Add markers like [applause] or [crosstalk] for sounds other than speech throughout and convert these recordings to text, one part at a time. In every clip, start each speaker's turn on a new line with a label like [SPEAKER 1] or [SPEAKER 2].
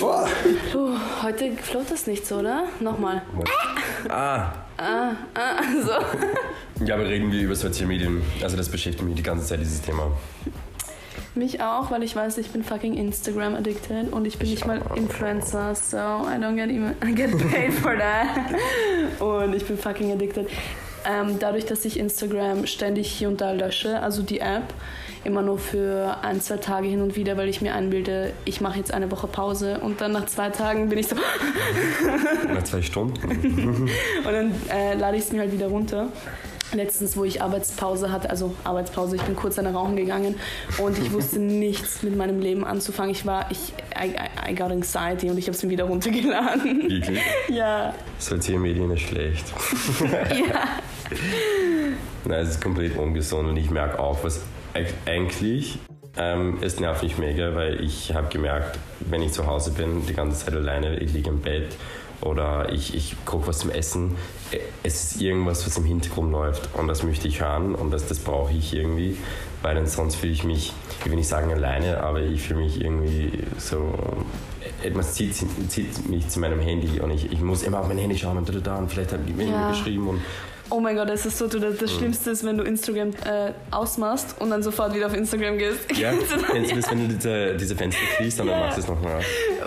[SPEAKER 1] Oh.
[SPEAKER 2] Puh, heute float das nicht so, oder? Nochmal.
[SPEAKER 1] Ah,
[SPEAKER 2] Ah, ah, so. [laughs]
[SPEAKER 1] ja, wir reden wir über Social Medien. Also das beschäftigt mich die ganze Zeit, dieses Thema.
[SPEAKER 2] Mich auch, weil ich weiß, ich bin fucking Instagram addicted und ich bin nicht mal Influencer, so I don't get, even, [laughs] get paid for that. Und ich bin fucking addicted. Ähm, dadurch, dass ich Instagram ständig hier und da lösche, also die App, immer nur für ein, zwei Tage hin und wieder, weil ich mir einbilde, ich mache jetzt eine Woche Pause und dann nach zwei Tagen bin ich so
[SPEAKER 1] Nach zwei Stunden. [laughs]
[SPEAKER 2] und dann äh, lade ich es mir halt wieder runter. Letztens, wo ich Arbeitspause hatte, also Arbeitspause, ich bin kurz eine rauchen gegangen und ich wusste [laughs] nichts mit meinem Leben anzufangen. Ich war, ich, I, I, I got anxiety und ich habe es mir wieder runtergeladen.
[SPEAKER 1] Wirklich? [laughs]
[SPEAKER 2] Ja,
[SPEAKER 1] Soziale Medien ist schlecht.
[SPEAKER 2] ja.
[SPEAKER 1] Nein, es ist komplett ungesund und ich merke auch, was eigentlich, ähm, es nervt mich mega, weil ich habe gemerkt, wenn ich zu Hause bin, die ganze Zeit alleine, ich liege im Bett oder ich, ich koche was zum Essen, äh, es ist irgendwas, was im Hintergrund läuft und das möchte ich hören und das, das brauche ich irgendwie, weil dann sonst fühle ich mich, ich will nicht sagen alleine, aber ich fühle mich irgendwie so, etwas zieht, zieht mich zu meinem Handy und ich, ich muss immer auf mein Handy schauen und da, da, da und vielleicht hat jemand
[SPEAKER 2] Ja.
[SPEAKER 1] geschrieben und
[SPEAKER 2] Oh mein Gott, das ist so, das,
[SPEAKER 1] Mhm.
[SPEAKER 2] das Schlimmste ist, wenn du Instagram äh, ausmachst und dann sofort wieder auf Instagram gehst.
[SPEAKER 1] Ja,
[SPEAKER 2] Kennst du das?
[SPEAKER 1] wenn du diese, diese Fenster schließt und dann
[SPEAKER 2] Ja.
[SPEAKER 1] machst du es nochmal?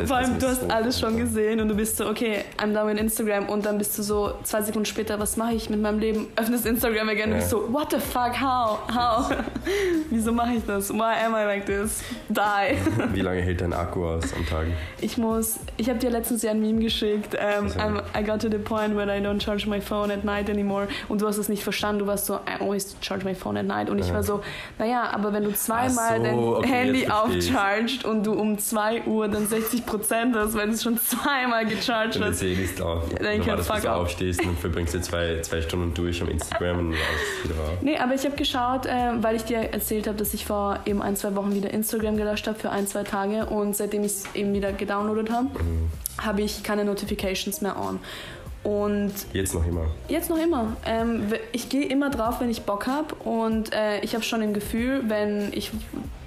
[SPEAKER 2] Vor allem, du hast
[SPEAKER 1] so
[SPEAKER 2] alles schon gesehen und du bist so, okay, I'm done with Instagram und dann bist du so zwei Sekunden später, was mache ich mit meinem Leben? Öffnest Instagram again und
[SPEAKER 1] Ja.
[SPEAKER 2] bist so, what the fuck, how, how? [laughs] Wieso mache ich das? Why am I like this? Die. [laughs]
[SPEAKER 1] Wie lange hält dein Akku aus am Tag?
[SPEAKER 2] Ich muss, ich habe dir letztens ja ein Meme geschickt, ähm,
[SPEAKER 1] Also.
[SPEAKER 2] I'm- I got to the point where I don't charge my phone at night anymore und du hast es nicht verstanden, du warst so, I always charge my phone at night und ich war so, naja, aber wenn du zweimal
[SPEAKER 1] so,
[SPEAKER 2] dein
[SPEAKER 1] okay,
[SPEAKER 2] Handy aufcharged und du um 2 Uhr dann 60% hast, weil du es schon zweimal gecharged
[SPEAKER 1] Wenn
[SPEAKER 2] hast.
[SPEAKER 1] sehnlichst auf.
[SPEAKER 2] Ja, dann kann
[SPEAKER 1] war das,
[SPEAKER 2] fuck
[SPEAKER 1] dass du aufstehst und verbringst du zwei, zwei Stunden durch am Instagram und du wieder auf.
[SPEAKER 2] Nee, aber ich habe geschaut, äh, weil ich dir erzählt habe, dass ich vor eben ein, zwei Wochen wieder Instagram gelöscht habe für ein, zwei Tage und seitdem ich es eben wieder gedownloadet habe, habe ich keine Notifications mehr on. Und
[SPEAKER 1] Jetzt noch immer.
[SPEAKER 2] jetzt noch immer. Ähm, ich gehe immer drauf, wenn ich Bock habe und äh, ich habe schon im Gefühl, wenn ich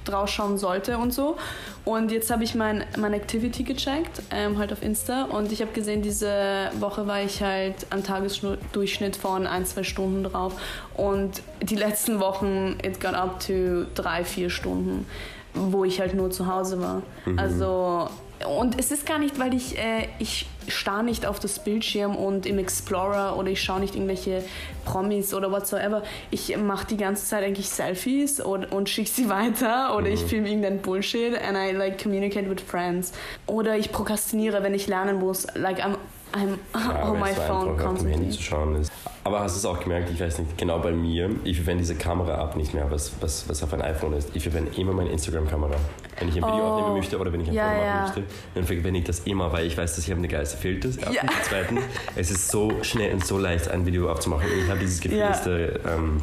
[SPEAKER 2] drauf schauen sollte und so. Und jetzt habe ich mein, mein Activity gecheckt, ähm, halt auf Insta und ich habe gesehen, diese Woche war ich halt am Tagesdurchschnitt von ein, zwei Stunden drauf und die letzten Wochen, it got up to drei, vier Stunden, wo ich halt nur zu Hause war. Also und es ist gar nicht, weil ich, äh, ich starr nicht auf das Bildschirm und im Explorer oder ich schaue nicht irgendwelche Promis oder whatsoever. Ich mache die ganze Zeit eigentlich Selfies und, und schicke sie [laughs] weiter oder ich filme irgendeinen Bullshit and I like communicate with friends. Oder ich prokrastiniere, wenn ich lernen muss. Like I'm, I'm
[SPEAKER 1] Ja, [laughs]
[SPEAKER 2] on
[SPEAKER 1] weil
[SPEAKER 2] my
[SPEAKER 1] so
[SPEAKER 2] phone
[SPEAKER 1] einfach auf dem Handy
[SPEAKER 2] constantly.
[SPEAKER 1] zu schauen ist. Aber hast du es auch gemerkt, ich weiß nicht, genau bei mir, ich verwende diese Kamera-App nicht mehr, was, was, was auf ein iPhone ist. Ich verwende immer meine Instagram-Kamera. Wenn ich ein Video
[SPEAKER 2] Oh.
[SPEAKER 1] aufnehmen möchte oder wenn ich ein
[SPEAKER 2] Ja,
[SPEAKER 1] Foto machen
[SPEAKER 2] ja.
[SPEAKER 1] möchte, dann verwende ich das immer, weil ich weiß, dass ich habe eine geilste. Erstens,
[SPEAKER 2] Ja.
[SPEAKER 1] zweitens, [laughs] es ist so schnell und so leicht, ein Video aufzumachen. Und ich habe dieses Gefühl, dass, der, ähm,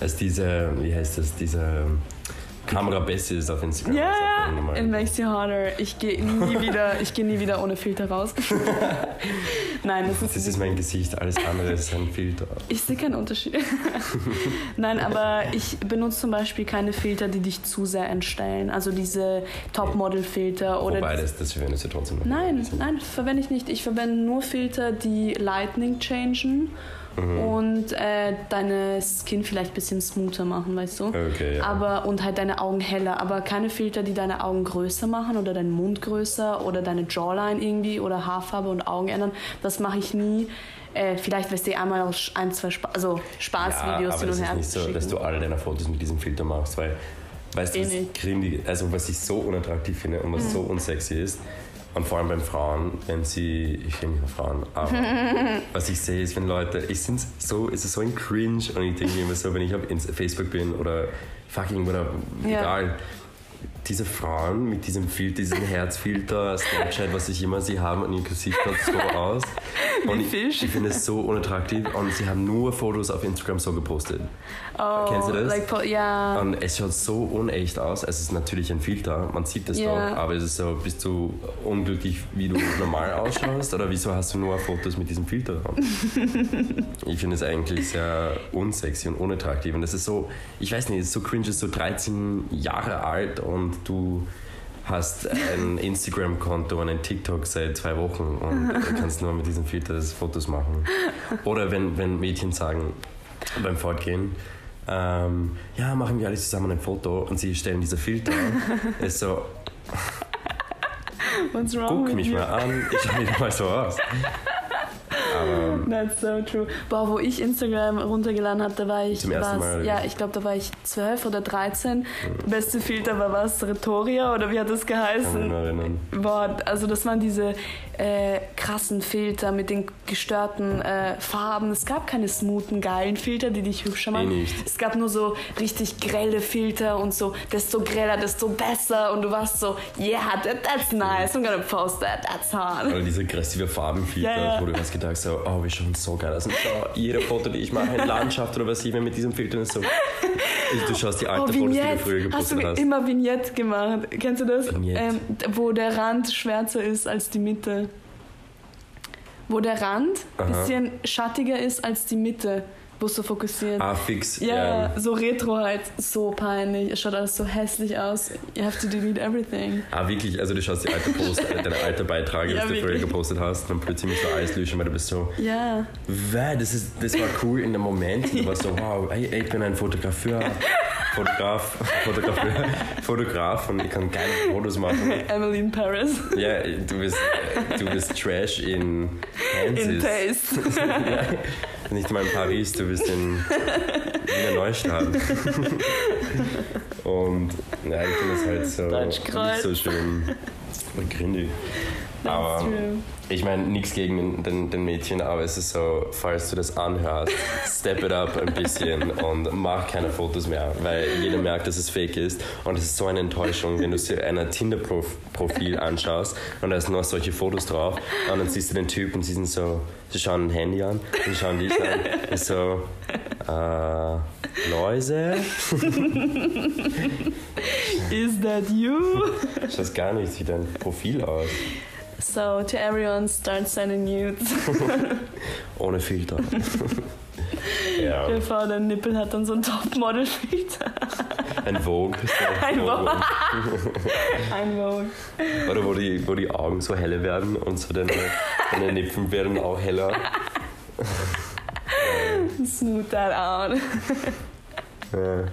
[SPEAKER 1] dass diese, wie heißt das, diese Kamera besser ist auf Instagram.
[SPEAKER 2] ja, It makes you harder. Ich gehe nie wieder, ich gehe nie wieder ohne Filter raus. [laughs] Nein, das ist
[SPEAKER 1] Das ist mein Gesicht, alles andere ist ein Filter.
[SPEAKER 2] Ich sehe keinen Unterschied. [laughs] Nein, aber ich benutze zum Beispiel keine Filter, die dich zu sehr entstellen. Also diese Topmodel-Filter oder.
[SPEAKER 1] Wobei, das, das verwendest du trotzdem noch.
[SPEAKER 2] Nein, nein, verwende ich nicht. Ich verwende nur Filter, die Lightning changen
[SPEAKER 1] Mhm.
[SPEAKER 2] und äh, deine Skin vielleicht ein bisschen smoother machen, weißt du?
[SPEAKER 1] Okay, ja.
[SPEAKER 2] Aber und halt deine Augen heller, aber keine Filter, die deine Augen größer machen oder deinen Mund größer oder deine Jawline irgendwie oder Haarfarbe und Augen ändern. Das mache ich nie. Äh, vielleicht wirst du einmal aus ein, zwei Spa also Spaßvideos
[SPEAKER 1] ja,
[SPEAKER 2] hin und
[SPEAKER 1] ist
[SPEAKER 2] her
[SPEAKER 1] nicht so, dass du alle deine Fotos mit diesem Filter machst, weil, weißt du,
[SPEAKER 2] Eh
[SPEAKER 1] was, grindig- also was ich so unattraktiv finde und was so
[SPEAKER 2] Mhm.
[SPEAKER 1] unsexy ist, und vor allem bei Frauen, wenn sie, ich finde mich Frauen, aber [laughs] was ich sehe ist, wenn Leute, ich finde so, es ist so ein Cringe und ich denke immer so, wenn ich auf Facebook bin oder fucking oder
[SPEAKER 2] Ja.
[SPEAKER 1] egal, diese Frauen mit diesem Filter, diesem Herzfilter, Snapchat, was ich immer sie haben und ihr Gesicht schaut so aus. [laughs] Und ich, ich finde es so unattraktiv und sie haben nur Fotos auf Instagram so gepostet.
[SPEAKER 2] oh,
[SPEAKER 1] Kennst du das?
[SPEAKER 2] Like, ja.
[SPEAKER 1] Und es schaut so unecht aus. Es ist natürlich ein Filter, man sieht das
[SPEAKER 2] Ja.
[SPEAKER 1] doch, aber es ist so, bist du unglücklich, wie du normal ausschaust oder wieso hast du nur Fotos mit diesem Filter [laughs] ich finde es eigentlich sehr unsexy und unattraktiv und das ist so, ich weiß nicht, es ist so cringe, es ist so 13 Jahre alt und du hast ein [laughs] Instagram-Konto und ein TikTok seit zwei Wochen und kannst nur mit diesem Filter Fotos machen. Oder wenn, wenn Mädchen sagen beim Fortgehen, ähm, ja, machen wir alle zusammen ein Foto und sie stellen diese Filter, [laughs] ist so,
[SPEAKER 2] What's wrong
[SPEAKER 1] guck mich
[SPEAKER 2] you?
[SPEAKER 1] mal an, ich schaue wieder mal so aus.
[SPEAKER 2] That's so true. Boah, wo ich Instagram runtergeladen habe, da war ich.
[SPEAKER 1] Zum ersten
[SPEAKER 2] was,
[SPEAKER 1] Mal,
[SPEAKER 2] Ja, ich glaube, da war ich 12 oder 13. Beste Filter war was? Rhetoria oder wie hat das
[SPEAKER 1] kann
[SPEAKER 2] geheißen?
[SPEAKER 1] erinnern.
[SPEAKER 2] Boah, also das waren diese äh, krassen Filter mit den gestörten äh, Farben. Es gab keine smoothen, geilen Filter, die dich hübscher machen.
[SPEAKER 1] Eh nicht.
[SPEAKER 2] Es gab nur so richtig grelle Filter und so, desto greller, desto besser. Und du warst so, yeah, that, that's nice, I'm gonna post that, that's hard.
[SPEAKER 1] Oder diese aggressive Farbenfilter,
[SPEAKER 2] Ja, ja.
[SPEAKER 1] wo du hast gedacht so, oh, wir schauen so geil aus. Und schau, jede Foto, die ich mache, in Landschaft oder was ich mir mit diesem Filter ist so. Ich, du schaust die alten
[SPEAKER 2] Oh,
[SPEAKER 1] Fotos, die du früher
[SPEAKER 2] Hast du
[SPEAKER 1] gepostet hast.
[SPEAKER 2] immer Vignette gemacht? Kennst du das?
[SPEAKER 1] Vignette.
[SPEAKER 2] Ähm, wo der Rand schwärzer ist als die Mitte. Wo der Rand ein bisschen schattiger ist als die Mitte, so fokussiert.
[SPEAKER 1] Ah, fix.
[SPEAKER 2] Ja,
[SPEAKER 1] ja.
[SPEAKER 2] so retro halt, so peinlich. Es schaut alles so hässlich aus. You have to delete everything.
[SPEAKER 1] Ah, wirklich, also du schaust die alte Post, [laughs] deine alte Beiträge,
[SPEAKER 2] Ja,
[SPEAKER 1] du früher
[SPEAKER 2] wirklich.
[SPEAKER 1] gepostet hast, und dann plötzlich musst du alles löschen, weil du bist so,
[SPEAKER 2] Ja.
[SPEAKER 1] wow, das, ist, das war cool in dem Moment. Du warst so, wow, ey, ich bin ein Fotografeur. [laughs] Fotograf, Fotografeur, [laughs] Fotograf und ich kann geile Fotos machen.
[SPEAKER 2] Emily in Paris.
[SPEAKER 1] Ja, du bist, du bist Trash in
[SPEAKER 2] In
[SPEAKER 1] Kansas.
[SPEAKER 2] Taste.
[SPEAKER 1] ja, nicht mal in Paris, du bist in Wiener Neustadt. [laughs] Und ja, ich finde es halt so nicht so schön. Und grindig.
[SPEAKER 2] That's
[SPEAKER 1] Aber
[SPEAKER 2] true.
[SPEAKER 1] ich meine, nichts gegen den, den, den Mädchen, aber es ist so, falls du das anhörst, step it up ein bisschen und mach keine Fotos mehr, weil jeder merkt, dass es fake ist. Und es ist so eine Enttäuschung, wenn du dir ein Tinder-Profil anschaust und da ist nur solche Fotos drauf und dann siehst du den Typ und sie sind so, sie schauen ein Handy an, sie schauen dich an, ist so, äh, Läuse?
[SPEAKER 2] Is that you?
[SPEAKER 1] Schaut gar nicht wie dein Profil aus.
[SPEAKER 2] So, to everyone, start sending nudes. [laughs]
[SPEAKER 1] Ohne Filter. [laughs] ja,
[SPEAKER 2] dir vor, dein Nippel hat dann so ein Topmodel-Filter.
[SPEAKER 1] ein Vogue. [laughs] So
[SPEAKER 2] Ein Vogue. Ein Vogue.
[SPEAKER 1] Oder wo die, wo die Augen so helle werden und so deine, deine Lippen werden auch heller.
[SPEAKER 2] Smooth that out.
[SPEAKER 1] Ja.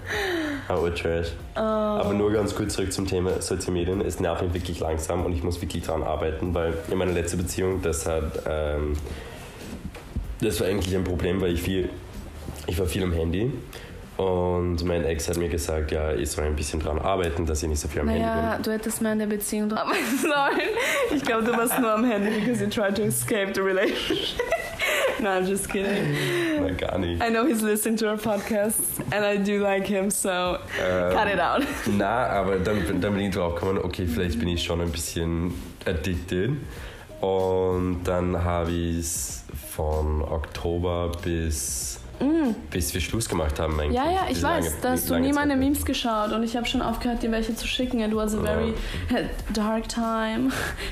[SPEAKER 1] Aber Trash.
[SPEAKER 2] Oh.
[SPEAKER 1] Aber nur ganz kurz zurück zum Thema Social Medien. Es nervt mich wirklich langsam und ich muss wirklich daran arbeiten, weil in meiner letzten Beziehung, das hat, ähm, das war eigentlich ein Problem, weil ich viel, ich war viel am Handy und mein Ex hat mir gesagt, ja, ich soll ein bisschen dran arbeiten, dass ich nicht so viel am Handy
[SPEAKER 2] Naja, du hättest mal in der Beziehung drauf [laughs] sollen. Ich glaube, du warst nur am Handy because you tried to escape the relationship. [laughs] no, I'm just kidding.
[SPEAKER 1] Nein, gar nicht.
[SPEAKER 2] I know he's listening to our podcast and I do like him, so
[SPEAKER 1] Ähm,
[SPEAKER 2] cut it out. [laughs]
[SPEAKER 1] Na, aber dann, dann bin ich drauf gekommen, okay, vielleicht bin ich schon ein bisschen addicted. Und dann habe ich es von Oktober bis, bis wir Schluss gemacht haben eigentlich.
[SPEAKER 2] Mm. Ja, ja, ich weiß,
[SPEAKER 1] lange-
[SPEAKER 2] da hast du nie meine
[SPEAKER 1] Zeit.
[SPEAKER 2] Memes geschaut und ich habe schon aufgehört, dir welche zu schicken. It was a very dark time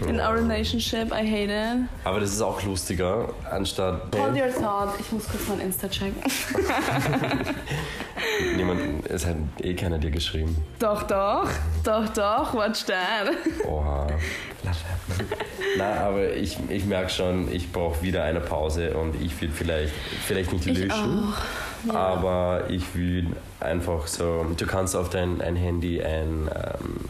[SPEAKER 2] in our relationship. I hate it.
[SPEAKER 1] Aber das ist auch lustiger, anstatt
[SPEAKER 2] Hold your thought. Ich muss kurz mein Insta checken. [laughs]
[SPEAKER 1] niemand, es hat eh keiner dir geschrieben.
[SPEAKER 2] Doch, doch, doch, doch, watch that.
[SPEAKER 1] Oha. Na, aber ich, ich merke schon, ich brauche wieder eine Pause und ich würde vielleicht, vielleicht nicht
[SPEAKER 2] Ich
[SPEAKER 1] löschen.
[SPEAKER 2] Ja.
[SPEAKER 1] Aber ich würde einfach so, du kannst auf dein ein Handy einen ähm,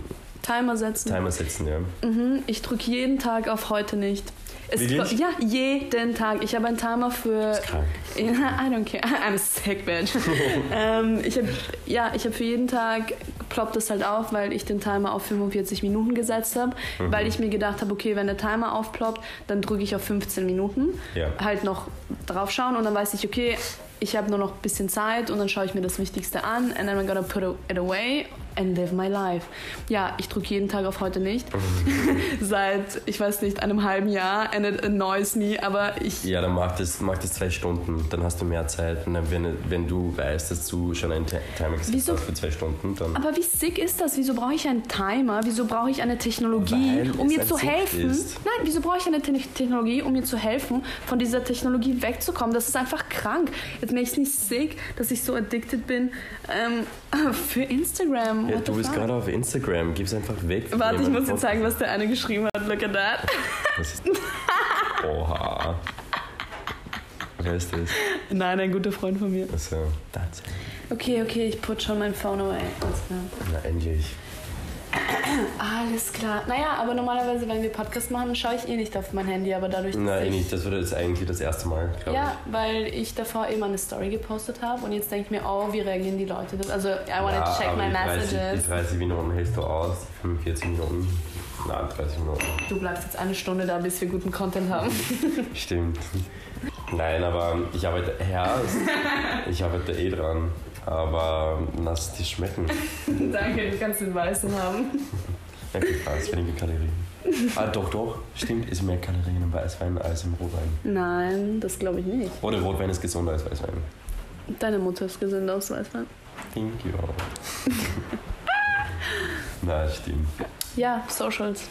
[SPEAKER 2] Timer setzen.
[SPEAKER 1] Timer setzen, ja.
[SPEAKER 2] Mhm, ich drücke jeden Tag auf heute nicht. Es
[SPEAKER 1] Wirklich?
[SPEAKER 2] Ja, jeden Tag. Ich habe einen Timer für.
[SPEAKER 1] ist krank. [laughs]
[SPEAKER 2] I don't care. [laughs] I'm a sick bitch. [laughs] ähm, ich habe ja, ich habe für jeden Tag ploppt es halt auf, weil ich den Timer auf 45 Minuten gesetzt habe,
[SPEAKER 1] Mhm.
[SPEAKER 2] weil ich mir gedacht habe, okay, wenn der Timer aufploppt, dann drücke ich auf 15 Minuten,
[SPEAKER 1] Ja.
[SPEAKER 2] halt noch drauf schauen und dann weiß ich, okay, ich habe nur noch ein bisschen Zeit und dann schaue ich mir das Wichtigste an and then I'm gonna put it away and live my life. Ja, ich drücke jeden Tag auf heute nicht. [laughs] Seit, ich weiß nicht, einem halben Jahr and it annoys me, aber ich
[SPEAKER 1] Ja, dann mach das, mach das zwei Stunden, dann hast du mehr Zeit. Und dann, wenn, wenn du weißt, dass du schon einen Ti- Timer gesetzt
[SPEAKER 2] Wieso?
[SPEAKER 1] hast für zwei Stunden, dann.
[SPEAKER 2] Aber wie sick ist das? Wieso brauche ich einen Timer? Wieso brauche ich eine Technologie,
[SPEAKER 1] Weil
[SPEAKER 2] um
[SPEAKER 1] es
[SPEAKER 2] mir zu helfen?
[SPEAKER 1] ist.
[SPEAKER 2] Nein, wieso brauche ich eine Te Technologie, um mir zu helfen, von dieser Technologie wegzukommen? Das ist einfach krank. It makes me sick, dass ich so addicted bin ähm, [laughs] für Instagram.
[SPEAKER 1] Ja, du bist gerade auf Instagram. Gib's einfach weg.
[SPEAKER 2] Warte, ich muss dir zeigen, was der eine geschrieben hat. Look at that.
[SPEAKER 1] Was ist Oha. Wer ist das?
[SPEAKER 2] Nein, ein guter Freund von mir.
[SPEAKER 1] That's it.
[SPEAKER 2] Okay, okay, ich put schon mein Phone away.
[SPEAKER 1] Na, endlich.
[SPEAKER 2] Alles klar. Naja, aber normalerweise, wenn wir Podcast machen, schaue ich eh nicht auf mein Handy, aber dadurch, ich...
[SPEAKER 1] nicht. Das wurde jetzt eigentlich das erste Mal, glaube
[SPEAKER 2] Ja, weil ich davor immer eine Story gepostet habe und jetzt denke ich mir, oh, wie reagieren die Leute? Das- Also, I
[SPEAKER 1] ich.
[SPEAKER 2] wanna check
[SPEAKER 1] aber
[SPEAKER 2] my
[SPEAKER 1] die 30,
[SPEAKER 2] messages.
[SPEAKER 1] Die 30 Minuten hältst du aus, die 45 Minuten. Nein, 30 Minuten.
[SPEAKER 2] Du bleibst jetzt eine Stunde da, bis wir guten Content haben. [laughs] [laughs]
[SPEAKER 1] Stimmt. Nein, aber ich arbeite, ja, ich arbeite eh dran. Aber lass es dir schmecken. [laughs]
[SPEAKER 2] Danke, du kannst den Weißen haben.
[SPEAKER 1] Ja, viel Spaß, weniger Kalorien. Ah, doch, doch. Stimmt, ist mehr Kalorien im Weißwein als im Rotwein.
[SPEAKER 2] Nein, das glaube ich nicht.
[SPEAKER 1] Oder Rotwein ist gesünder als Weißwein.
[SPEAKER 2] Deine Mutter ist gesünder aus Weißwein.
[SPEAKER 1] Thank you. [laughs] Na, stimmt.
[SPEAKER 2] Ja, Socials.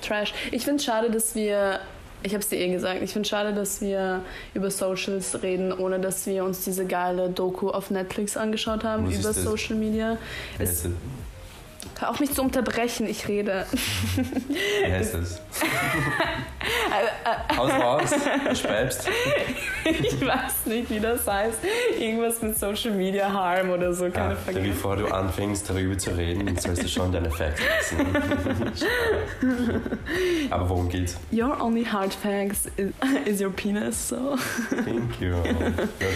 [SPEAKER 2] Trash. Ich finde es schade, dass wir, ich habe es dir eh gesagt, ich finde es schade, dass wir über Socials reden, ohne dass wir uns diese geile Doku auf Netflix angeschaut haben
[SPEAKER 1] Was
[SPEAKER 2] über? Social Media.
[SPEAKER 1] Wer ist
[SPEAKER 2] hör auf mich zu unterbrechen, ich rede.
[SPEAKER 1] Wer ist das? [laughs] Haus raus, du schreibst. [laughs]
[SPEAKER 2] Ich weiß nicht, wie das heißt. Irgendwas mit Social Media Harm oder so, keine
[SPEAKER 1] Ah,
[SPEAKER 2] Vergessen.
[SPEAKER 1] bevor du anfängst, darüber zu reden, sollst du schon deine Facts wissen. [laughs] Aber worum geht's?
[SPEAKER 2] Your only hard facts is, is your penis, so.
[SPEAKER 1] Thank you. No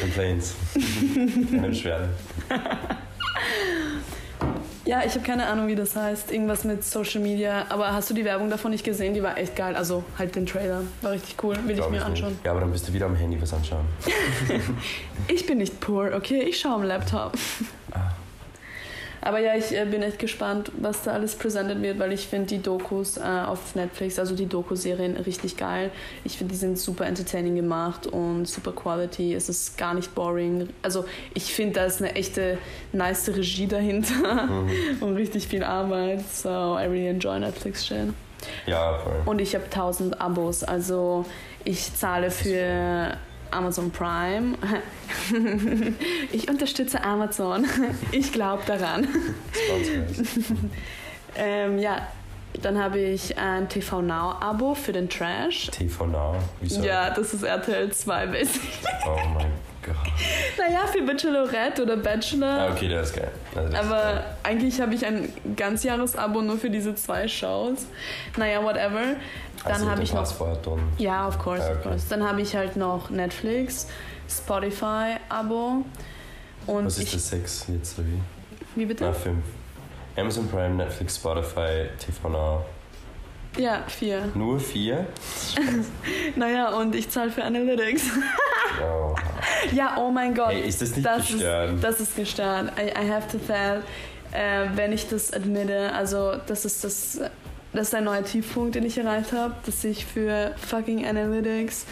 [SPEAKER 1] complaints. Keine Beschwerde. [laughs]
[SPEAKER 2] Ja, ich habe keine Ahnung, wie das heißt. Irgendwas mit Social Media. Aber hast du die Werbung davon nicht gesehen? Die war echt geil. Also halt den Trailer. War richtig cool. Will ich
[SPEAKER 1] Glaub
[SPEAKER 2] mir
[SPEAKER 1] nicht.
[SPEAKER 2] anschauen.
[SPEAKER 1] Ja, aber dann bist du wieder am Handy was anschauen. [laughs]
[SPEAKER 2] Ich bin nicht poor, okay? Ich schaue am Laptop.
[SPEAKER 1] Ah.
[SPEAKER 2] Aber ja, ich äh, bin echt gespannt, was da alles präsentiert wird, weil ich finde die Dokus äh, auf Netflix, also die Doku-Serien, richtig geil. Ich finde, die sind super entertaining gemacht und super Quality. Es ist gar nicht boring. Also ich finde, da ist eine echte nice Regie dahinter
[SPEAKER 1] Mhm. [laughs]
[SPEAKER 2] und richtig viel Arbeit. So, I really enjoy Netflix shit.
[SPEAKER 1] Ja, voll.
[SPEAKER 2] Und ich habe 1000 Abos, also ich zahle für Amazon Prime. [laughs] Ich unterstütze Amazon. Ich glaube daran. Ähm, ja, dann habe ich ein TV Now Abo für den Trash.
[SPEAKER 1] TV Now. Wieso?
[SPEAKER 2] Ja, das ist RTL 2 basically.
[SPEAKER 1] Oh mein Gott.
[SPEAKER 2] Naja, für Bachelorette oder Bachelor.
[SPEAKER 1] Ah, okay, der ist geil. Also das ist
[SPEAKER 2] Aber
[SPEAKER 1] geil.
[SPEAKER 2] eigentlich habe ich ein Ganzjahresabo nur für diese zwei Shows. Naja, whatever. Dann
[SPEAKER 1] Also
[SPEAKER 2] habe ich noch
[SPEAKER 1] Passwort und
[SPEAKER 2] Ja, of course,
[SPEAKER 1] Ah,
[SPEAKER 2] of
[SPEAKER 1] okay.
[SPEAKER 2] course. Dann habe ich halt noch Netflix, Spotify-Abo und
[SPEAKER 1] was ist
[SPEAKER 2] ich.
[SPEAKER 1] das? Sechs jetzt oder wie?
[SPEAKER 2] Wie bitte?
[SPEAKER 1] Na, fünf. Amazon Prime, Netflix, Spotify, TV Now.
[SPEAKER 2] Ja, vier.
[SPEAKER 1] Nur vier? [laughs]
[SPEAKER 2] Naja, und ich zahle für Analytics.
[SPEAKER 1] Oh.
[SPEAKER 2] Ja, oh mein Gott.
[SPEAKER 1] Hey, ist das nicht
[SPEAKER 2] das
[SPEAKER 1] gestört?
[SPEAKER 2] Ist, das ist gestört. I, I have to tell, äh, wenn ich das admitte, also das ist das. Das ist ein neuer Tiefpunkt, den ich erreicht habe, dass ich für fucking Analytics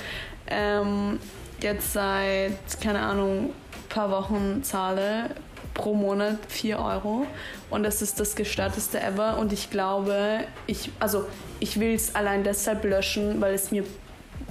[SPEAKER 2] ähm, jetzt seit, keine Ahnung, paar Wochen zahle pro Monat 4 Euro. Und das ist das gestörteste ever. Und ich glaube, ich, also ich will es allein deshalb löschen, weil es mir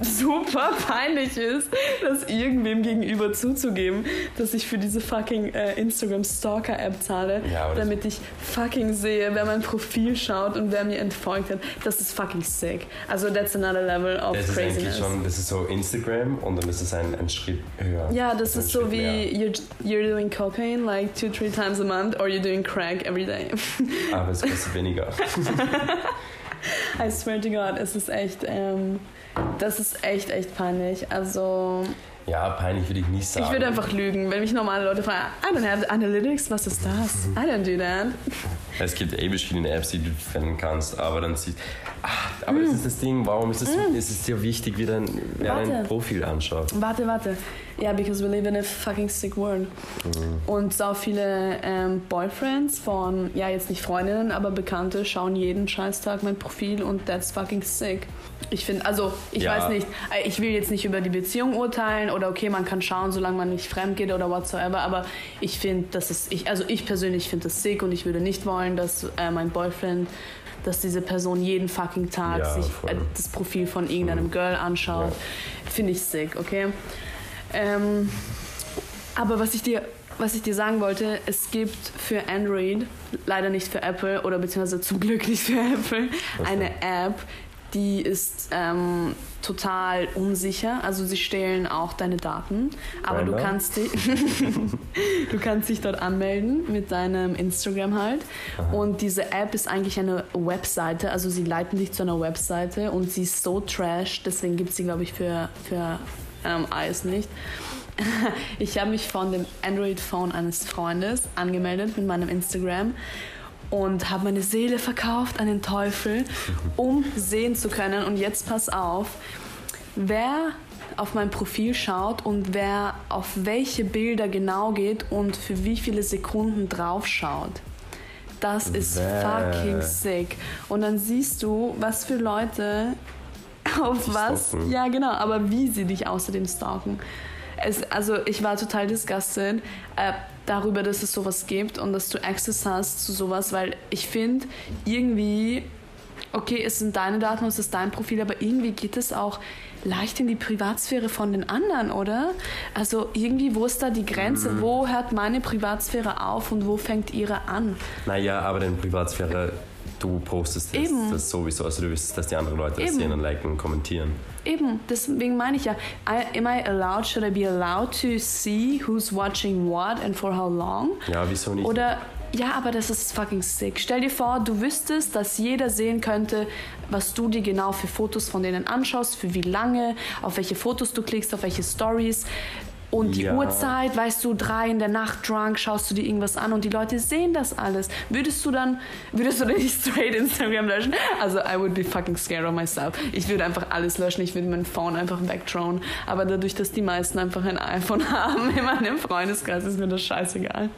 [SPEAKER 2] super peinlich ist, das irgendwem gegenüber zuzugeben, dass ich für diese fucking äh, Instagram Stalker App zahle,
[SPEAKER 1] Ja,
[SPEAKER 2] damit ich fucking sehe, wer mein Profil schaut und wer mir entfolgt hat. Das ist fucking sick. Also that's another level of
[SPEAKER 1] Das ist eigentlich
[SPEAKER 2] craziness.
[SPEAKER 1] schon, das ist so Instagram und dann ist es ein, ein Schritt höher.
[SPEAKER 2] Ja, das
[SPEAKER 1] ein
[SPEAKER 2] ist so wie you're, you're doing cocaine like two, three times a month or you're doing crack every day.
[SPEAKER 1] Aber es kostet weniger. [laughs] [laughs]
[SPEAKER 2] I swear to God, es ist echt, ähm, das ist echt, echt peinlich. Also,
[SPEAKER 1] Ja, peinlich würde ich nicht sagen.
[SPEAKER 2] ich würde einfach lügen, wenn mich normale Leute fragen, I don't have Analytics, was ist das? I don't do that. [laughs]
[SPEAKER 1] Es gibt eh verschiedene Apps, die du verwenden kannst, aber dann siehst Ach, aber das ist das Ding, warum ist es, ist es dir wichtig, wie dein, wer dein
[SPEAKER 2] Mm.
[SPEAKER 1] Profil anschaut?
[SPEAKER 2] Warte, warte. Ja, because we live in a fucking sick world. Und so viele ähm, Boyfriends von, ja, jetzt nicht Freundinnen, aber Bekannte schauen jeden Scheißtag mein Profil und that's fucking sick. Ich finde, also, ich
[SPEAKER 1] Ja.
[SPEAKER 2] weiß nicht, äh, ich will jetzt nicht über die Beziehung urteilen oder okay, man kann schauen, solange man nicht fremd geht oder whatsoever, aber ich finde, das ist, ich, also ich persönlich finde das sick und ich würde nicht wollen, dass äh, mein Boyfriend, dass diese Person jeden fucking Tag
[SPEAKER 1] Ja,
[SPEAKER 2] sich äh, das Profil von irgendeinem Girl anschaut. Finde ich sick, okay? Ähm, aber was ich dir was ich dir sagen wollte, es gibt für Android, leider nicht für Apple oder beziehungsweise zum Glück nicht für [laughs] Apple, eine App, die ist ähm, total unsicher. Also sie stehlen auch deine Daten, aber du
[SPEAKER 1] Grindr?
[SPEAKER 2] kannst, dich, [laughs] du kannst dich dort anmelden mit deinem Instagram halt. Und diese App ist eigentlich eine Webseite, also sie leiten dich zu einer Webseite und sie ist so trash, deswegen gibt es sie, glaube ich, für, für ähm, iOS nicht. [laughs] Ich habe mich von dem Android-Phone eines Freundes angemeldet mit meinem Instagram und habe meine Seele verkauft an den Teufel, um sehen zu können. Und jetzt pass auf, wer auf mein Profil schaut und wer auf welche Bilder genau geht und für wie viele Sekunden drauf schaut. Das ist
[SPEAKER 1] Bäh.
[SPEAKER 2] fucking sick. Und dann siehst du, was für Leute [laughs] auf
[SPEAKER 1] Dich
[SPEAKER 2] was.
[SPEAKER 1] stalken.
[SPEAKER 2] Ja, genau, aber wie sie dich außerdem stalken. Es, also ich war total disgusted äh, darüber, dass es sowas gibt und dass du Access hast zu sowas, weil ich finde irgendwie, okay, es sind deine Daten und es ist dein Profil, aber irgendwie geht es auch leicht in die Privatsphäre von den anderen, oder? Also irgendwie, wo ist da die Grenze?
[SPEAKER 1] Mhm.
[SPEAKER 2] Wo hört meine Privatsphäre auf und wo fängt ihre an?
[SPEAKER 1] Naja, aber deine Privatsphäre, du postest das, das sowieso. Also du wüsstest, dass die anderen Leute das
[SPEAKER 2] Eben.
[SPEAKER 1] sehen und liken und kommentieren.
[SPEAKER 2] Eben, deswegen meine ich ja, I, am I allowed, should I be allowed to see who's watching what and for how long?
[SPEAKER 1] Ja, wieso nicht?
[SPEAKER 2] Oder, ja, aber das ist fucking sick. Stell dir vor, du wüsstest, dass jeder sehen könnte, was du dir genau für Fotos von denen anschaust, für wie lange, auf welche Fotos du klickst, auf welche Stories. Und die
[SPEAKER 1] Ja.
[SPEAKER 2] Uhrzeit, weißt du, drei in der Nacht drunk, schaust du dir irgendwas an und die Leute sehen das alles. Würdest du dann, würdest du dann nicht straight Instagram löschen? Also, I would be fucking scared of myself. Ich würde einfach alles löschen, ich würde mein Phone einfach wegthrowen. Aber dadurch, dass die meisten einfach ein iPhone [laughs] haben in meinem Freundeskreis, ist mir das scheißegal.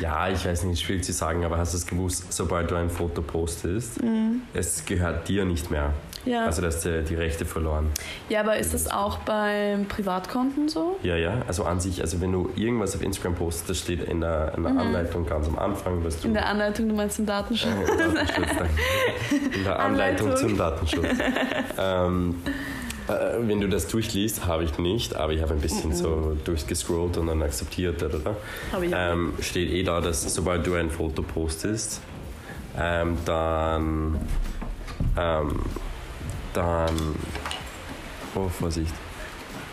[SPEAKER 1] Ja, ich weiß nicht, schwierig zu sagen, aber hast du es gewusst, sobald du ein Foto postest, es gehört dir nicht mehr.
[SPEAKER 2] Mhm. Ja.
[SPEAKER 1] Also, dass du die Rechte verloren.
[SPEAKER 2] Ja, aber ist das auch beim Privatkonten so?
[SPEAKER 1] Ja, ja, also an sich, also wenn du irgendwas auf Instagram postest, das steht in der, in der Anleitung ganz am Anfang, was du
[SPEAKER 2] Mhm. In der Anleitung, du meinst im Datenschutz? [laughs]
[SPEAKER 1] Äh, Datenschutz. In der Anleitung
[SPEAKER 2] Anleitung.
[SPEAKER 1] zum Datenschutz. [laughs] ähm, äh, wenn du das durchliest, habe ich nicht, aber ich habe ein bisschen so durchgescrollt und dann akzeptiert. Da, da, da.
[SPEAKER 2] Habe ich.
[SPEAKER 1] Ähm, steht eh da, dass sobald du ein Foto postest, ähm, dann, ähm, dann, oh Vorsicht,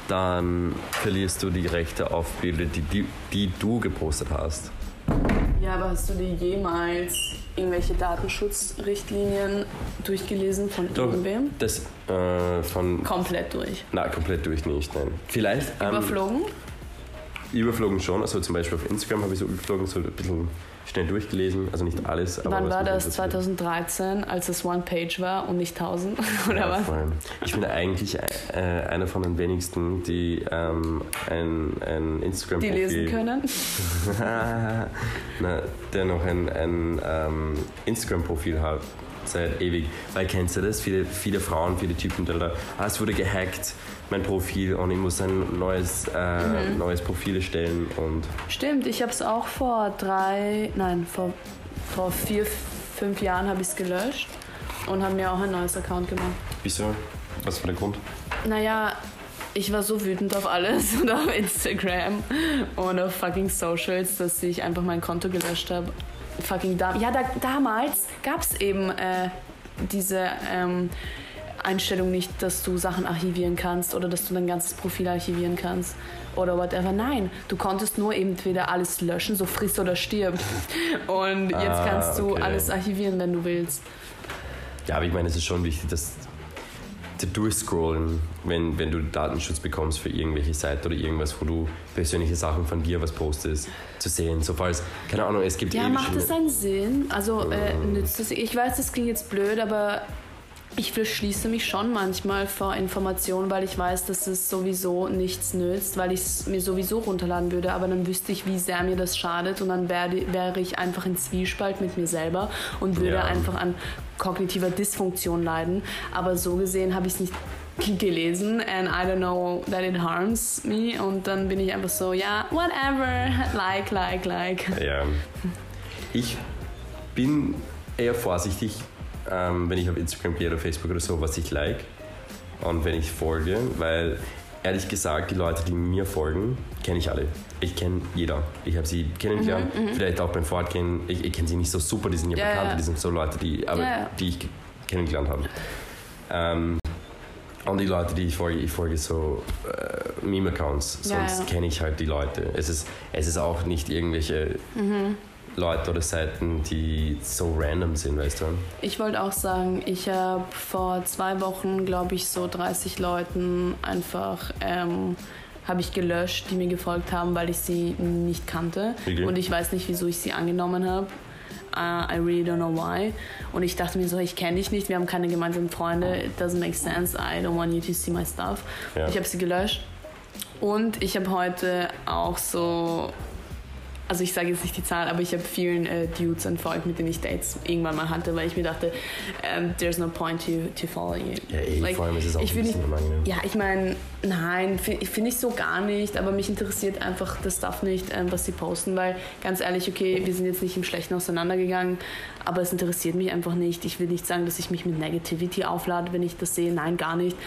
[SPEAKER 1] dann verlierst du die Rechte auf Bilder, die, die, die du gepostet hast.
[SPEAKER 2] Ja, aber hast du dir jemals irgendwelche Datenschutzrichtlinien durchgelesen von
[SPEAKER 1] Doch,
[SPEAKER 2] irgendwem?
[SPEAKER 1] das äh, von
[SPEAKER 2] Komplett durch.
[SPEAKER 1] Na, komplett durch nicht, nein. Vielleicht ähm,
[SPEAKER 2] Überflogen?
[SPEAKER 1] überflogen schon, also zum Beispiel auf Instagram habe ich so überflogen, so ein bisschen schnell durchgelesen, also nicht alles. Aber
[SPEAKER 2] Wann war das?
[SPEAKER 1] interessiert.
[SPEAKER 2] 2013, als es One-Page war und nicht 1000? [laughs] Oder
[SPEAKER 1] Ja,
[SPEAKER 2] was?
[SPEAKER 1] voll. Ich bin eigentlich äh, einer von den wenigsten, die ähm, ein, ein
[SPEAKER 2] Die
[SPEAKER 1] Instagram-Profil...
[SPEAKER 2] lesen können? [laughs] [laughs]
[SPEAKER 1] Na, der noch ein, ein ähm, Instagram-Profil hat seit ewig. Weil kennst du das? Viele, viele Frauen, viele Typen, die da, ah, es wurde gehackt, mein Profil und ich muss ein neues, äh,
[SPEAKER 2] Mhm.
[SPEAKER 1] neues Profil erstellen und
[SPEAKER 2] Stimmt, ich habe es auch vor drei, nein, vor, vor vier, fünf Jahren habe ich es gelöscht und habe mir auch ein neues Account gemacht.
[SPEAKER 1] wieso? Was war der Grund?
[SPEAKER 2] Naja, ich war so wütend auf alles [laughs] und auf Instagram und auf fucking Socials, dass ich einfach mein Konto gelöscht habe. Fucking da ja, da, damals gab es eben äh, diese ähm, Einstellung nicht, dass du Sachen archivieren kannst oder dass du dein ganzes Profil archivieren kannst oder whatever. Nein, du konntest nur entweder alles löschen, so friss oder stirb. [laughs] Und jetzt
[SPEAKER 1] Ah,
[SPEAKER 2] kannst du
[SPEAKER 1] okay.
[SPEAKER 2] alles archivieren, wenn du willst.
[SPEAKER 1] Ja, aber ich meine, es ist schon wichtig, dass zu durchscrollen, wenn, wenn du Datenschutz bekommst für irgendwelche Seiten oder irgendwas, wo du persönliche Sachen von dir was postest, zu sehen. So falls, keine Ahnung, es gibt
[SPEAKER 2] Ja, macht das einen Sinn? Also äh, nützt es? Ich weiß, das klingt jetzt blöd, aber ich verschließe mich schon manchmal vor Informationen, weil ich weiß, dass es sowieso nichts nützt, weil ich es mir sowieso runterladen würde. Aber dann wüsste ich, wie sehr mir das schadet und dann werde, wäre ich einfach in Zwiespalt mit mir selber und würde
[SPEAKER 1] Ja.
[SPEAKER 2] einfach an kognitiver Dysfunktion leiden. Aber so gesehen habe ich es nicht gelesen and I don't know that it harms me und dann bin ich einfach so, ja, whatever, like, like, like.
[SPEAKER 1] Ja. Ich bin eher vorsichtig, ähm, wenn ich auf Instagram gehe oder Facebook oder so, was ich like und wenn ich folge, weil ehrlich gesagt, die Leute, die mir folgen, kenne ich alle. Ich kenne jeder. Ich habe sie kennengelernt, vielleicht auch beim Fortgehen. Ich, ich kenne sie nicht so super, die sind ja,
[SPEAKER 2] Mhm, Ja,
[SPEAKER 1] bekannt,
[SPEAKER 2] ja.
[SPEAKER 1] die sind so Leute, die, aber,
[SPEAKER 2] Ja,
[SPEAKER 1] die ich kennengelernt habe. Ähm, und die Leute, die ich folge, ich folge so äh, Meme-Accounts, sonst kenne ich halt die Leute. Es ist, es ist auch nicht irgendwelche
[SPEAKER 2] Mhm.
[SPEAKER 1] Leute oder Seiten, die so random sind, weißt du?
[SPEAKER 2] Ich wollte auch sagen, ich habe vor zwei Wochen, glaube ich, so 30 Leuten einfach ähm, habe ich gelöscht, die mir gefolgt haben, weil ich sie nicht kannte.
[SPEAKER 1] Wirklich?
[SPEAKER 2] Und ich weiß nicht, wieso ich sie angenommen habe. Uh, I really don't know why. Und ich dachte mir so, ich kenne dich nicht, wir haben keine gemeinsamen Freunde. It doesn't make sense. I don't want you to see my stuff.
[SPEAKER 1] Ja.
[SPEAKER 2] Ich habe sie gelöscht. Und ich habe heute auch so also ich sage jetzt nicht die Zahl, aber ich habe vielen äh, Dudes entfolgt, mit denen ich Dates irgendwann mal hatte, weil ich mir dachte, ähm, there's no point to, to follow you.
[SPEAKER 1] Ja, ey, vor allem ist es auch
[SPEAKER 2] ich
[SPEAKER 1] ein bisschen
[SPEAKER 2] nicht,
[SPEAKER 1] unangenehm.
[SPEAKER 2] Ja, ich meine, nein, finde find ich so gar nicht, aber mich interessiert einfach das Stuff nicht, ähm, was sie posten, weil ganz ehrlich, okay, wir sind jetzt nicht im Schlechten auseinandergegangen, aber es interessiert mich einfach nicht. Ich will nicht sagen, dass ich mich mit Negativity auflade, wenn ich das sehe, nein, gar nicht.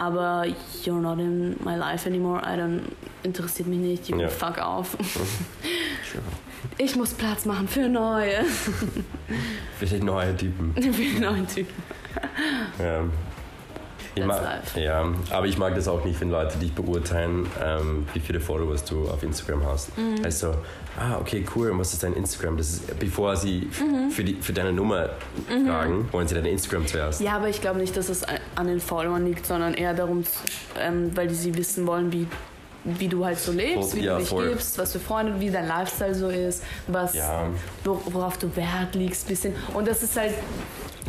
[SPEAKER 2] Aber you're not in my life anymore, I don't, interessiert mich nicht, you
[SPEAKER 1] Ja.
[SPEAKER 2] fuck off.
[SPEAKER 1] Sure.
[SPEAKER 2] Ich muss Platz machen für neue,
[SPEAKER 1] Vielleicht neue Typen. [laughs]
[SPEAKER 2] für neue Typen.
[SPEAKER 1] Ja. Ich mag, ja, aber ich mag das auch nicht, wenn Leute dich beurteilen, ähm, wie viele Followers du auf Instagram hast.
[SPEAKER 2] Mhm.
[SPEAKER 1] Also, ah, okay, cool, und was ist dein Instagram? Das ist, bevor sie
[SPEAKER 2] Mhm.
[SPEAKER 1] für, die, für deine Nummer fragen, wollen sie deine Instagram zuerst.
[SPEAKER 2] Ja, aber ich glaube nicht, dass es an den Followern liegt, sondern eher darum, ähm, weil sie wissen wollen, wie, wie du halt so lebst, wie
[SPEAKER 1] ja,
[SPEAKER 2] du dich
[SPEAKER 1] voll.
[SPEAKER 2] gibst, was für Freunde, wie dein Lifestyle so ist, was,
[SPEAKER 1] Ja.
[SPEAKER 2] wo- worauf du Wert legst, bisschen. Und das ist halt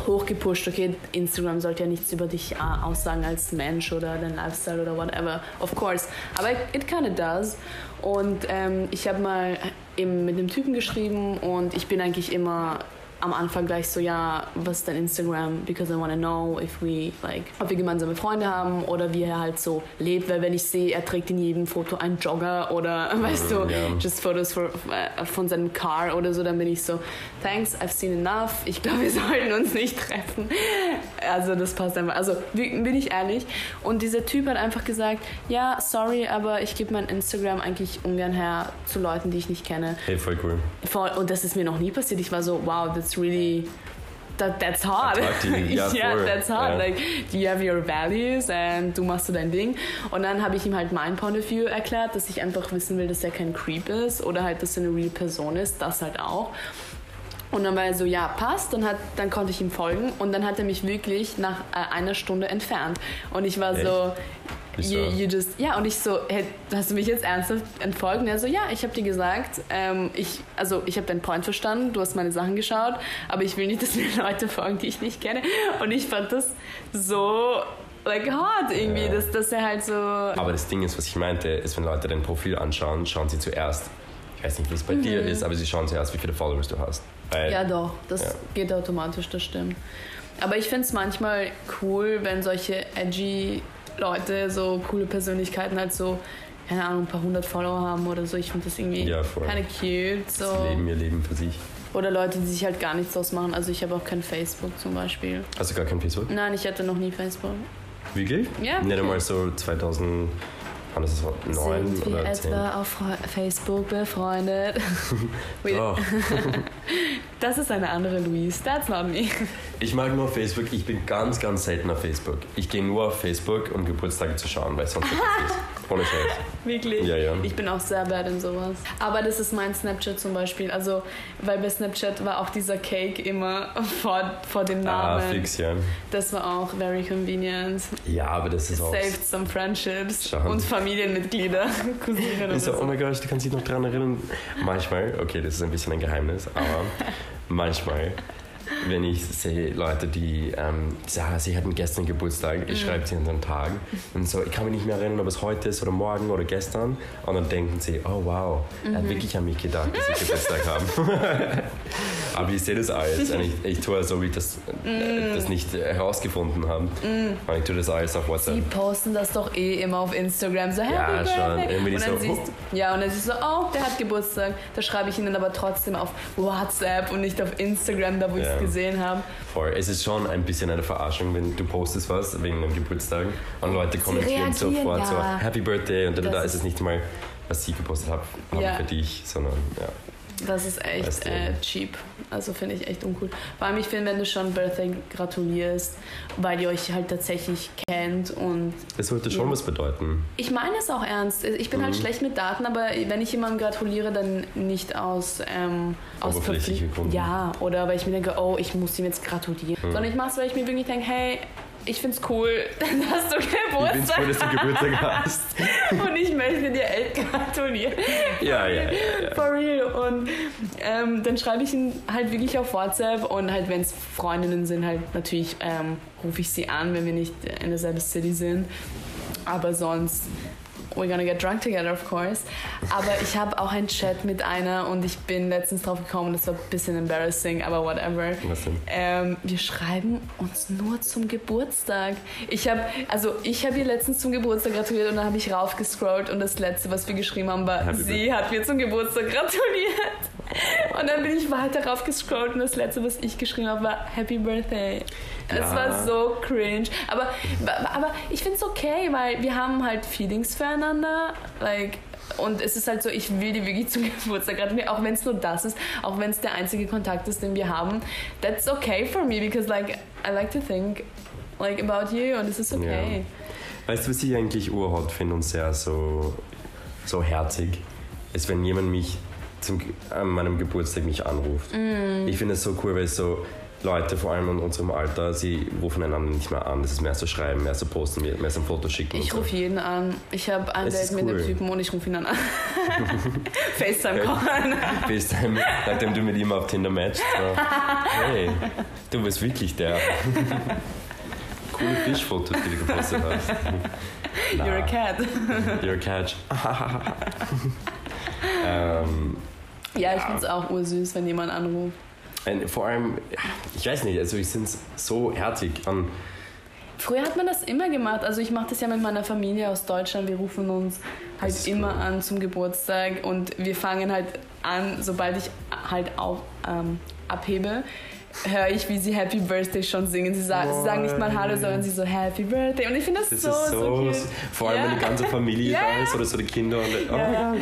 [SPEAKER 2] hochgepusht, okay, Instagram sollte ja nichts über dich äh, aussagen als Mensch oder dein Lifestyle oder whatever, of course. Aber it kind of does. Und ähm, ich habe mal eben mit einem Typen geschrieben und ich bin eigentlich immer am Anfang gleich so, ja, was ist dein Instagram? Because I want to know if we, like, ob wir gemeinsame Freunde haben oder wie er halt so lebt, weil wenn ich sehe, er trägt in jedem Foto einen Jogger oder, [laughs] weißt du,
[SPEAKER 1] ja.
[SPEAKER 2] just Fotos for, äh, von seinem Car oder so, dann bin ich so, thanks, I've seen enough, ich glaube, wir [laughs] sollten uns nicht treffen. Also das passt einfach, also bin ich ehrlich. Und dieser Typ hat einfach gesagt, ja, sorry, aber ich gebe mein Instagram eigentlich ungern her zu Leuten, die ich nicht kenne.
[SPEAKER 1] Hey, voll cool.
[SPEAKER 2] Voll, und das ist mir noch nie passiert. Ich war so, wow, that's really, that, that's hard.
[SPEAKER 1] Ja, voll.
[SPEAKER 2] that's hard.
[SPEAKER 1] Ja. [laughs]
[SPEAKER 2] Like, you have your values and du machst so dein Ding. Und dann habe ich ihm halt mein Point of View erklärt, dass ich einfach wissen will, dass er kein Creep ist oder halt, dass er eine real Person ist. Das halt auch. Und dann war er so, ja, passt. Dann, hat, dann konnte ich ihm folgen. Und dann hat er mich wirklich nach äh, einer Stunde entfernt. Und ich war so,
[SPEAKER 1] Wieso?
[SPEAKER 2] You, you just, ja, und ich so, hey, hast du mich jetzt ernsthaft entfolgt? Und er so, ja, ich habe dir gesagt, ähm, ich, also ich habe deinen Point verstanden, du hast meine Sachen geschaut, aber ich will nicht, [laughs] dass mir Leute folgen, die ich nicht kenne. Und ich fand das so, like, hard irgendwie,
[SPEAKER 1] Ja.
[SPEAKER 2] dass, dass er halt so,
[SPEAKER 1] Aber das Ding ist, was ich meinte, ist, wenn Leute dein Profil anschauen, schauen sie zuerst, ich weiß nicht, wie es bei dir ist, aber sie schauen zuerst, wie viele Followers du hast. Weil,
[SPEAKER 2] Mhm. ja doch, das
[SPEAKER 1] Ja.
[SPEAKER 2] geht automatisch, das stimmt. Aber ich finde es manchmal cool, wenn solche edgy Leute, so coole Persönlichkeiten halt so, keine Ahnung, ein paar hundert Follower haben oder so. Ich finde das irgendwie
[SPEAKER 1] Ja,
[SPEAKER 2] of cute. So.
[SPEAKER 1] leben ihr Leben für sich.
[SPEAKER 2] Oder Leute, die sich halt gar nichts ausmachen. Also ich habe auch kein Facebook zum Beispiel.
[SPEAKER 1] Hast du gar kein Facebook?
[SPEAKER 2] Nein, ich hatte noch nie Facebook.
[SPEAKER 1] Wirklich?
[SPEAKER 2] Ja,
[SPEAKER 1] Nicht
[SPEAKER 2] wirklich.
[SPEAKER 1] einmal so 2000, wann ist das, 9
[SPEAKER 2] Sind wir
[SPEAKER 1] oder 10?
[SPEAKER 2] etwa auf Fre- Facebook befreundet? [laughs]
[SPEAKER 1] Oh, [laughs]
[SPEAKER 2] Das ist eine andere Louise. That's not me. [laughs]
[SPEAKER 1] ich mag nur Facebook, ich bin ganz, ganz selten auf Facebook. Ich gehe nur auf Facebook, um Geburtstage zu schauen, weil sonst vergesse ich [laughs] Ohne Scheiß.
[SPEAKER 2] Wirklich?
[SPEAKER 1] Ja, ja.
[SPEAKER 2] Ich bin auch sehr bad in sowas. Aber das ist mein Snapchat zum Beispiel. Also, weil bei Snapchat war auch dieser Cake immer vor, vor dem
[SPEAKER 1] Ah,
[SPEAKER 2] Namen.
[SPEAKER 1] fix, ja.
[SPEAKER 2] Das war auch very convenient.
[SPEAKER 1] Ja, aber das ist auch...
[SPEAKER 2] Saved some friendships
[SPEAKER 1] Schade.
[SPEAKER 2] und Familienmitglieder, [laughs] Cousinen oder
[SPEAKER 1] so. oh mein Gott, du kannst dich noch dran erinnern. Manchmal, okay, das ist ein bisschen ein Geheimnis, aber [laughs] manchmal, wenn ich sehe Leute, die ähm, sagen, sie hatten gestern Geburtstag, ich schreibe sie an den Tag und so, ich kann mich nicht mehr erinnern, ob es heute ist oder morgen oder gestern und dann denken sie, oh wow, er hat wirklich an mich gedacht, dass ich Geburtstag habe. [laughs] Aber ich sehe das alles. Und ich, ich tue so, wie ich das, äh, das nicht herausgefunden habe. Und ich tue das alles auf WhatsApp.
[SPEAKER 2] Die posten das doch eh immer auf Instagram, so Happy
[SPEAKER 1] Ja,
[SPEAKER 2] Birthday.
[SPEAKER 1] schon. Irgendwie
[SPEAKER 2] und dann
[SPEAKER 1] so,
[SPEAKER 2] siehst ja, und dann siehst du, oh, der hat Geburtstag. Da schreibe ich ihnen aber trotzdem auf WhatsApp und nicht auf Instagram, da wo ich
[SPEAKER 1] Ja.
[SPEAKER 2] es gesehen habe.
[SPEAKER 1] Voll. Es ist schon ein bisschen eine Verarschung, wenn du postest was wegen einem Geburtstag und Leute kommentieren sofort so
[SPEAKER 2] ja.
[SPEAKER 1] Happy Birthday und da, da ist es nicht mal, was sie gepostet haben, haben
[SPEAKER 2] Ja.
[SPEAKER 1] für dich, sondern ja.
[SPEAKER 2] Das ist echt
[SPEAKER 1] Weißt du.
[SPEAKER 2] äh, cheap. Also finde ich echt uncool. Vor allem, ich finde, wenn du schon Birthday gratulierst, weil ihr euch halt tatsächlich kennt und
[SPEAKER 1] Es sollte schon was bedeuten.
[SPEAKER 2] ich meine es auch ernst. Ich bin halt
[SPEAKER 1] Mhm.
[SPEAKER 2] schlecht mit Daten, aber wenn ich jemandem gratuliere, dann nicht aus, ähm, aus
[SPEAKER 1] Gründen.
[SPEAKER 2] Ja, oder weil ich mir denke, oh, ich muss ihm jetzt gratulieren.
[SPEAKER 1] Mhm.
[SPEAKER 2] Sondern ich mache es, weil ich mir wirklich denke, hey, ich find's cool, [laughs] hast du
[SPEAKER 1] Ich bin's
[SPEAKER 2] Geburtstag
[SPEAKER 1] cool, dass du Geburtstag hast.
[SPEAKER 2] und ich möchte dir echt gratulieren.
[SPEAKER 1] Ja, ja, ja. ja.
[SPEAKER 2] For real. Und ähm, dann schreibe ich ihn halt wirklich auf WhatsApp und halt, wenn es Freundinnen sind, halt natürlich ähm, rufe ich sie an, wenn wir nicht in derselben City sind. Aber sonst, we're gonna get drunk together, of course. Aber ich habe auch einen Chat mit einer und ich bin letztens drauf gekommen, das war ein bisschen embarrassing, aber whatever.
[SPEAKER 1] Was denn?
[SPEAKER 2] Ähm, wir schreiben uns nur zum Geburtstag. Ich habe, also ich habe ihr letztens zum Geburtstag gratuliert und dann habe ich raufgescrollt und das letzte, was wir geschrieben haben, war,
[SPEAKER 1] Happy
[SPEAKER 2] sie hat mir zum Geburtstag gratuliert. Und dann bin ich weiter raufgescrollt und das letzte, was ich geschrieben habe, war Happy Birthday. Es
[SPEAKER 1] Ja.
[SPEAKER 2] war so cringe. Aber, aber ich finde es okay, weil wir haben halt Feelings füreinander. Like, und es ist halt so, ich will dir wirklich zum [laughs] Geburtstag gratulieren, auch wenn es nur das ist, auch wenn es der einzige Kontakt ist, den wir haben. That's okay for me, because like, I like to think like about you und es ist okay.
[SPEAKER 1] Weißt du, was ich eigentlich urhot finde und sehr so, so herzig, ist, wenn jemand mich zum, an meinem Geburtstag mich anruft.
[SPEAKER 2] Mm.
[SPEAKER 1] Ich finde es so cool, weil so Leute, vor allem in unserem Alter, sie rufen einander nicht mehr an. Das ist mehr so schreiben, mehr so posten, mehr so ein Foto schicken.
[SPEAKER 2] Ich
[SPEAKER 1] so.
[SPEAKER 2] rufe jeden an. Ich habe ein Date mit
[SPEAKER 1] cool.
[SPEAKER 2] dem Typen und ich rufe ihn dann an. [laughs] FaceTime callen.
[SPEAKER 1] FaceTime, nachdem du mit ihm auf Tinder matchst. So. Hey, du bist wirklich der. [laughs] Coole Fischfotos, die du gepostet hast.
[SPEAKER 2] You're a cat.
[SPEAKER 1] You're a catch. [laughs] ähm,
[SPEAKER 2] Ja, ich
[SPEAKER 1] Ja.
[SPEAKER 2] finde es auch ursüß, wenn jemand anruft.
[SPEAKER 1] ein- vor allem, ich weiß nicht, also ich finde es so herzig an.
[SPEAKER 2] Früher hat man das immer gemacht. Also ich mache das ja mit meiner Familie aus Deutschland. Wir rufen uns halt immer
[SPEAKER 1] cool.
[SPEAKER 2] an zum Geburtstag und wir fangen halt an, sobald ich halt auf, ähm, abhebe, höre ich, wie sie Happy Birthday schon singen. Sie, sa sie sagen nicht mal Hallo, sondern sie so Happy Birthday. Und ich finde das,
[SPEAKER 1] Das
[SPEAKER 2] so, so,
[SPEAKER 1] so, vor allem
[SPEAKER 2] Ja.
[SPEAKER 1] wenn die ganze Familie [laughs]
[SPEAKER 2] Ja,
[SPEAKER 1] da ist oder so die Kinder und oh
[SPEAKER 2] Ja.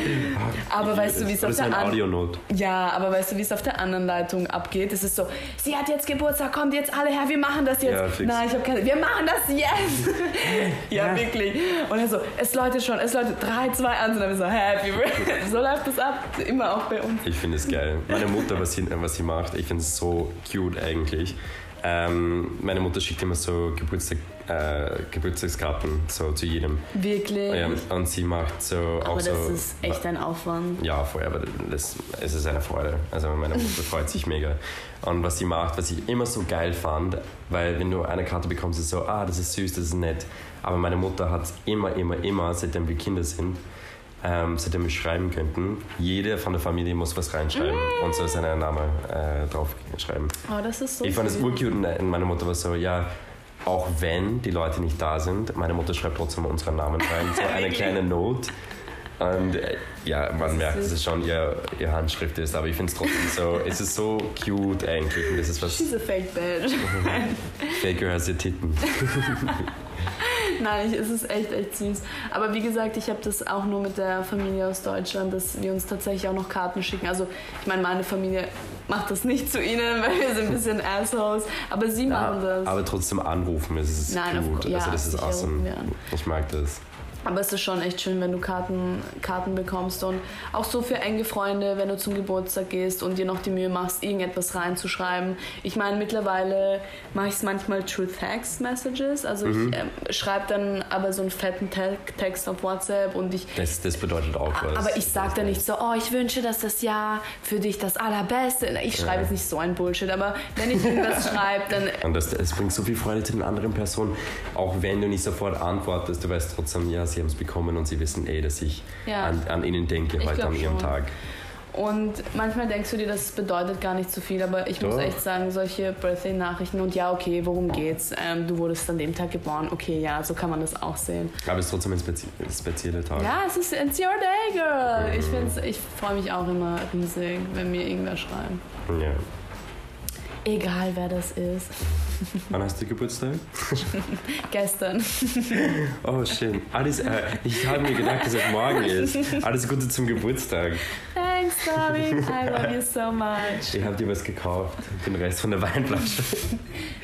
[SPEAKER 2] Aber weißt du, wie es auf der
[SPEAKER 1] so ein
[SPEAKER 2] an-
[SPEAKER 1] Audionot.
[SPEAKER 2] Ja, aber weißt du, wie es auf der anderen Leitung abgeht? Es ist so, sie hat jetzt Geburtstag, kommt jetzt alle her, wir machen das jetzt. Nein, ich habe keine, wir machen das jetzt. [laughs] ja,
[SPEAKER 1] Ja.
[SPEAKER 2] wirklich. Und er so, es läutet schon, es läutet 3, 2, 1 und dann so, happy birthday. [laughs] So läuft das ab, immer auch bei uns.
[SPEAKER 1] Ich finde es geil. Meine Mutter, was sie, was sie macht, ich finde es so cute eigentlich. Ähm, meine Mutter schickt immer so Geburtstag, äh, Geburtstagskarten so zu jedem.
[SPEAKER 2] Wirklich.
[SPEAKER 1] Ja, und sie macht so
[SPEAKER 2] aber
[SPEAKER 1] auch
[SPEAKER 2] das
[SPEAKER 1] so.
[SPEAKER 2] ist echt ein Aufwand.
[SPEAKER 1] Ja, voll, aber das, es ist eine Freude. Also meine Mutter freut sich [laughs] mega. Und was sie macht, was ich immer so geil fand, weil wenn du eine Karte bekommst, ist so, ah, das ist süß, das ist nett. Aber meine Mutter hat immer, immer, immer, seitdem wir Kinder sind, ähm, seitdem wir schreiben könnten, jede von der Familie muss was reinschreiben und so seinen Namen äh, drauf schreiben.
[SPEAKER 2] Oh, das ist so
[SPEAKER 1] Ich fand es urcute und meine Mutter war so, ja, auch wenn die Leute nicht da sind, meine Mutter schreibt trotzdem unseren Namen rein, so eine kleine Note. Und äh, ja, man
[SPEAKER 2] ist
[SPEAKER 1] merkt, dass es schon ihr, ihr Handschrift ist, aber ich finde es trotzdem so, es ist so cute eigentlich. Und das ist was,
[SPEAKER 2] She's a fake bitch. [laughs]
[SPEAKER 1] Faker als ihr Titten. [laughs]
[SPEAKER 2] Nein, ich, es ist echt, echt süß. Aber wie gesagt, ich habe das auch nur mit der Familie aus Deutschland, dass wir uns tatsächlich auch noch Karten schicken. Also, ich meine, meine Familie macht das nicht zu ihnen, [laughs] weil wir sind ein bisschen Assholes. Aber sie machen das.
[SPEAKER 1] aber trotzdem anrufen, es ist
[SPEAKER 2] Nein,
[SPEAKER 1] cute.
[SPEAKER 2] course, ja,
[SPEAKER 1] also das ist awesome. Ich mag das.
[SPEAKER 2] Aber es ist schon echt schön, wenn du Karten, Karten bekommst und auch so für enge Freunde, wenn du zum Geburtstag gehst und dir noch die Mühe machst, irgendetwas reinzuschreiben. Ich meine, mittlerweile mache ich es manchmal through Text Messages. Also
[SPEAKER 1] Mhm.
[SPEAKER 2] ich ähm, schreibe dann aber so einen fetten Te Text auf WhatsApp und ich
[SPEAKER 1] Das, das bedeutet auch was.
[SPEAKER 2] aber ich sage dann nicht so, oh, ich wünsche, dass das Jahr für dich das Allerbeste. Ich schreibe
[SPEAKER 1] Ja.
[SPEAKER 2] jetzt nicht so ein Bullshit, aber wenn ich irgendwas [laughs] schreibe, dann
[SPEAKER 1] Und das, es bringt so viel Freude zu den anderen Personen. Auch wenn du nicht sofort antwortest, du weißt trotzdem, ja, sie haben es bekommen und sie wissen eh, dass ich
[SPEAKER 2] Ja.
[SPEAKER 1] an, an ihnen denke
[SPEAKER 2] Ich
[SPEAKER 1] heute an ihrem
[SPEAKER 2] schon.
[SPEAKER 1] Tag.
[SPEAKER 2] Und manchmal denkst du dir, das bedeutet gar nicht so viel, aber ich muss
[SPEAKER 1] Doch.
[SPEAKER 2] echt sagen, solche Birthday-Nachrichten und ja, okay, worum geht's? Ähm, du wurdest an dem Tag geboren, okay, ja, so kann man das auch sehen.
[SPEAKER 1] Aber es ist trotzdem ein spezi spezieller Tag.
[SPEAKER 2] Ja, es ist It's your day, girl. Ich, find's- ich freue mich auch immer riesig, wenn mir irgendwer schreibt.
[SPEAKER 1] Ja.
[SPEAKER 2] Egal, wer das ist. [laughs]
[SPEAKER 1] Wann hast du Geburtstag? [laughs]
[SPEAKER 2] Gestern. [laughs]
[SPEAKER 1] Oh, schön. Alles, äh, ich habe mir gedacht, dass es morgen ist. Alles Gute zum Geburtstag.
[SPEAKER 2] Thanks, darling. I love you so much.
[SPEAKER 1] Ich habe dir was gekauft. Den Rest von der Weinflasche.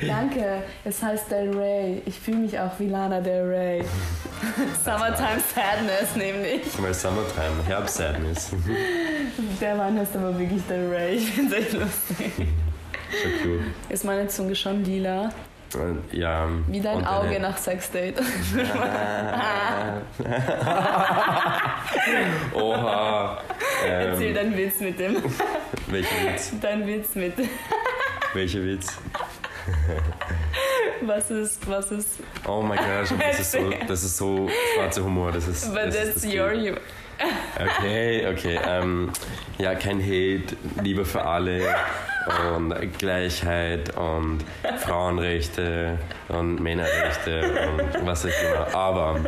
[SPEAKER 2] Danke. Es heißt Del Rey. Ich fühle mich auch wie Lana Del Rey. Summertime Sadness nämlich.
[SPEAKER 1] Mal Summertime, Herbst Sadness.
[SPEAKER 2] Der Wein heißt aber wirklich Del Rey. Ich finde es echt lustig.
[SPEAKER 1] So.
[SPEAKER 2] Ist meine Zunge schon lila?
[SPEAKER 1] Ja.
[SPEAKER 2] Wie dein
[SPEAKER 1] und
[SPEAKER 2] Auge nach Sexdate. [laughs]
[SPEAKER 1] Oha.
[SPEAKER 2] Erzähl
[SPEAKER 1] Ähm,
[SPEAKER 2] deinen Witz mit dem.
[SPEAKER 1] welcher Witz?
[SPEAKER 2] Dein Witz mit.
[SPEAKER 1] Welcher Witz?
[SPEAKER 2] Was ist, was ist.
[SPEAKER 1] Oh mein Gott, das ist so, das ist so schwarzer Humor. Das ist,
[SPEAKER 2] But
[SPEAKER 1] das ist
[SPEAKER 2] that's
[SPEAKER 1] das
[SPEAKER 2] your humor.
[SPEAKER 1] Okay, okay. Ähm, ja, kein Hate, Liebe für alle und Gleichheit und Frauenrechte und Männerrechte und was auch immer. Aber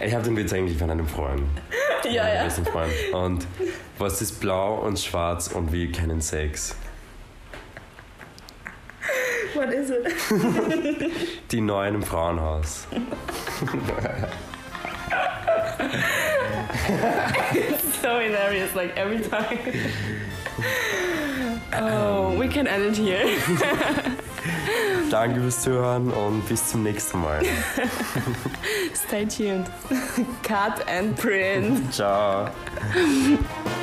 [SPEAKER 1] ich habe den Witz eigentlich von einem Freund.
[SPEAKER 2] Ja, ja.
[SPEAKER 1] besten Freund. Und was ist blau und schwarz und will keinen Sex?
[SPEAKER 2] What is it? [laughs]
[SPEAKER 1] Die Neuen im Frauenhaus. [laughs]
[SPEAKER 2] So hilarious, like every time. Oh, we can end it here. [laughs]
[SPEAKER 1] Danke fürs Zuhören und bis zum nächsten Mal.
[SPEAKER 2] Stay tuned. Cut and print. [laughs]
[SPEAKER 1] Ciao. [laughs]